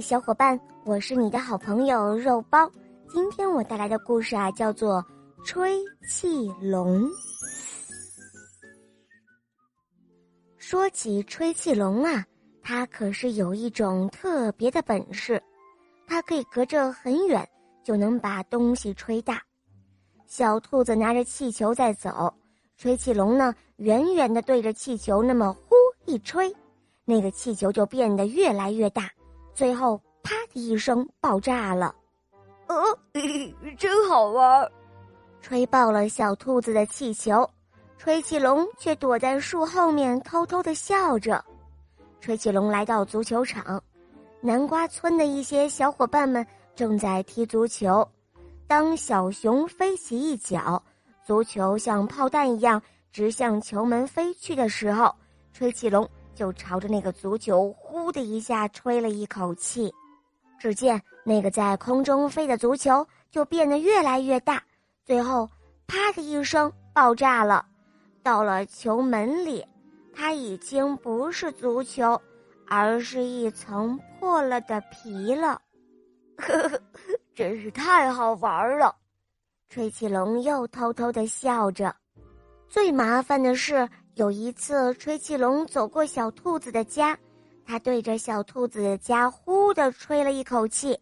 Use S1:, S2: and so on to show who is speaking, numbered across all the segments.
S1: 小伙伴，我是你的好朋友肉包。今天我带来的故事啊，叫做《吹气龙》。说起吹气龙啊，它可是有一种特别的本事，它可以隔着很远就能把东西吹大。小兔子拿着气球在走，吹气龙呢，远远的对着气球那么呼一吹，那个气球就变得越来越大。最后，啪的一声爆炸了，
S2: 呃，真好玩！
S1: 吹爆了小兔子的气球，吹气龙却躲在树后面偷偷的笑着。吹气龙来到足球场，南瓜村的一些小伙伴们正在踢足球。当小熊飞起一脚，足球像炮弹一样直向球门飞去的时候，吹气龙。就朝着那个足球呼的一下吹了一口气，只见那个在空中飞的足球就变得越来越大，最后啪的一声爆炸了。到了球门里，它已经不是足球，而是一层破了的皮了。
S2: 呵呵，真是太好玩了！
S1: 吹气龙又偷偷的笑着。最麻烦的是。有一次，吹气龙走过小兔子的家，他对着小兔子家呼的吹了一口气，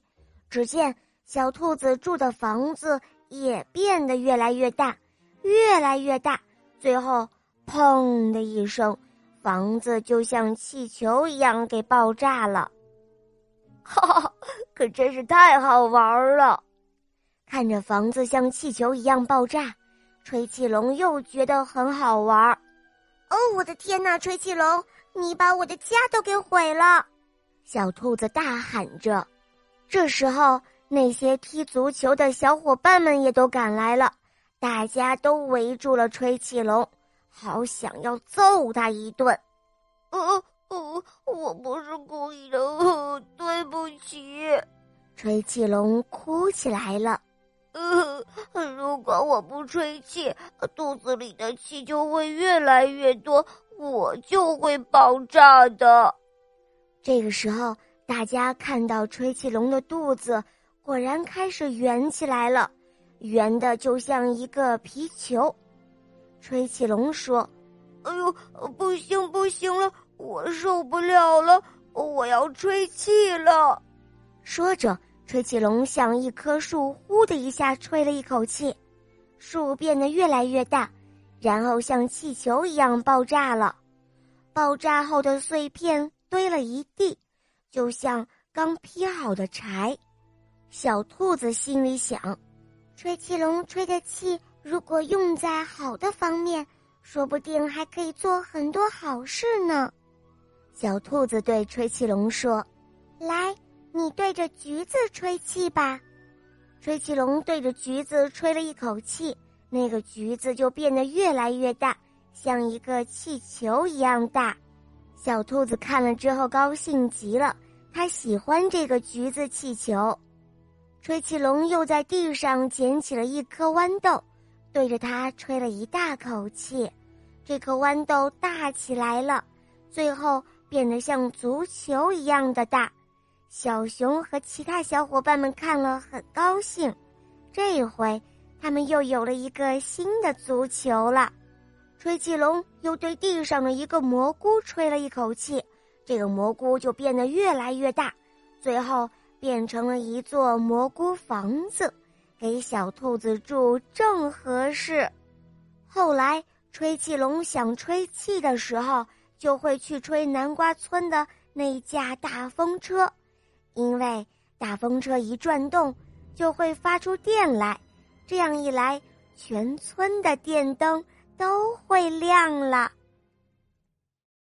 S1: 只见小兔子住的房子也变得越来越大，越来越大，最后砰的一声，房子就像气球一样给爆炸了。
S2: 哈哈，可真是太好玩了！
S1: 看着房子像气球一样爆炸，吹气龙又觉得很好玩儿。
S3: 哦，我的天哪！吹气龙，你把我的家都给毁了！
S1: 小兔子大喊着。这时候，那些踢足球的小伙伴们也都赶来了，大家都围住了吹气龙，好想要揍他一顿。
S2: 呃呃，我不是故意的，对不起。
S1: 吹气龙哭起来了。
S2: 呃，如果我不吹气，肚子里的气就会越来越多，我就会爆炸的。
S1: 这个时候，大家看到吹气龙的肚子果然开始圆起来了，圆的就像一个皮球。吹气龙说：“
S2: 哎呦，不行不行了，我受不了了，我要吹气了。”
S1: 说着。吹气龙像一棵树，呼的一下吹了一口气，树变得越来越大，然后像气球一样爆炸了。爆炸后的碎片堆了一地，就像刚劈好的柴。小兔子心里想：吹气龙吹的气，如果用在好的方面，说不定还可以做很多好事呢。小兔子对吹气龙说：“来。”你对着橘子吹气吧，吹气龙对着橘子吹了一口气，那个橘子就变得越来越大，像一个气球一样大。小兔子看了之后高兴极了，它喜欢这个橘子气球。吹气龙又在地上捡起了一颗豌豆，对着它吹了一大口气，这颗豌豆大起来了，最后变得像足球一样的大。小熊和其他小伙伴们看了很高兴，这回他们又有了一个新的足球了。吹气龙又对地上的一个蘑菇吹了一口气，这个蘑菇就变得越来越大，最后变成了一座蘑菇房子，给小兔子住正合适。后来，吹气龙想吹气的时候，就会去吹南瓜村的那架大风车。因为大风车一转动，就会发出电来，这样一来，全村的电灯都会亮了。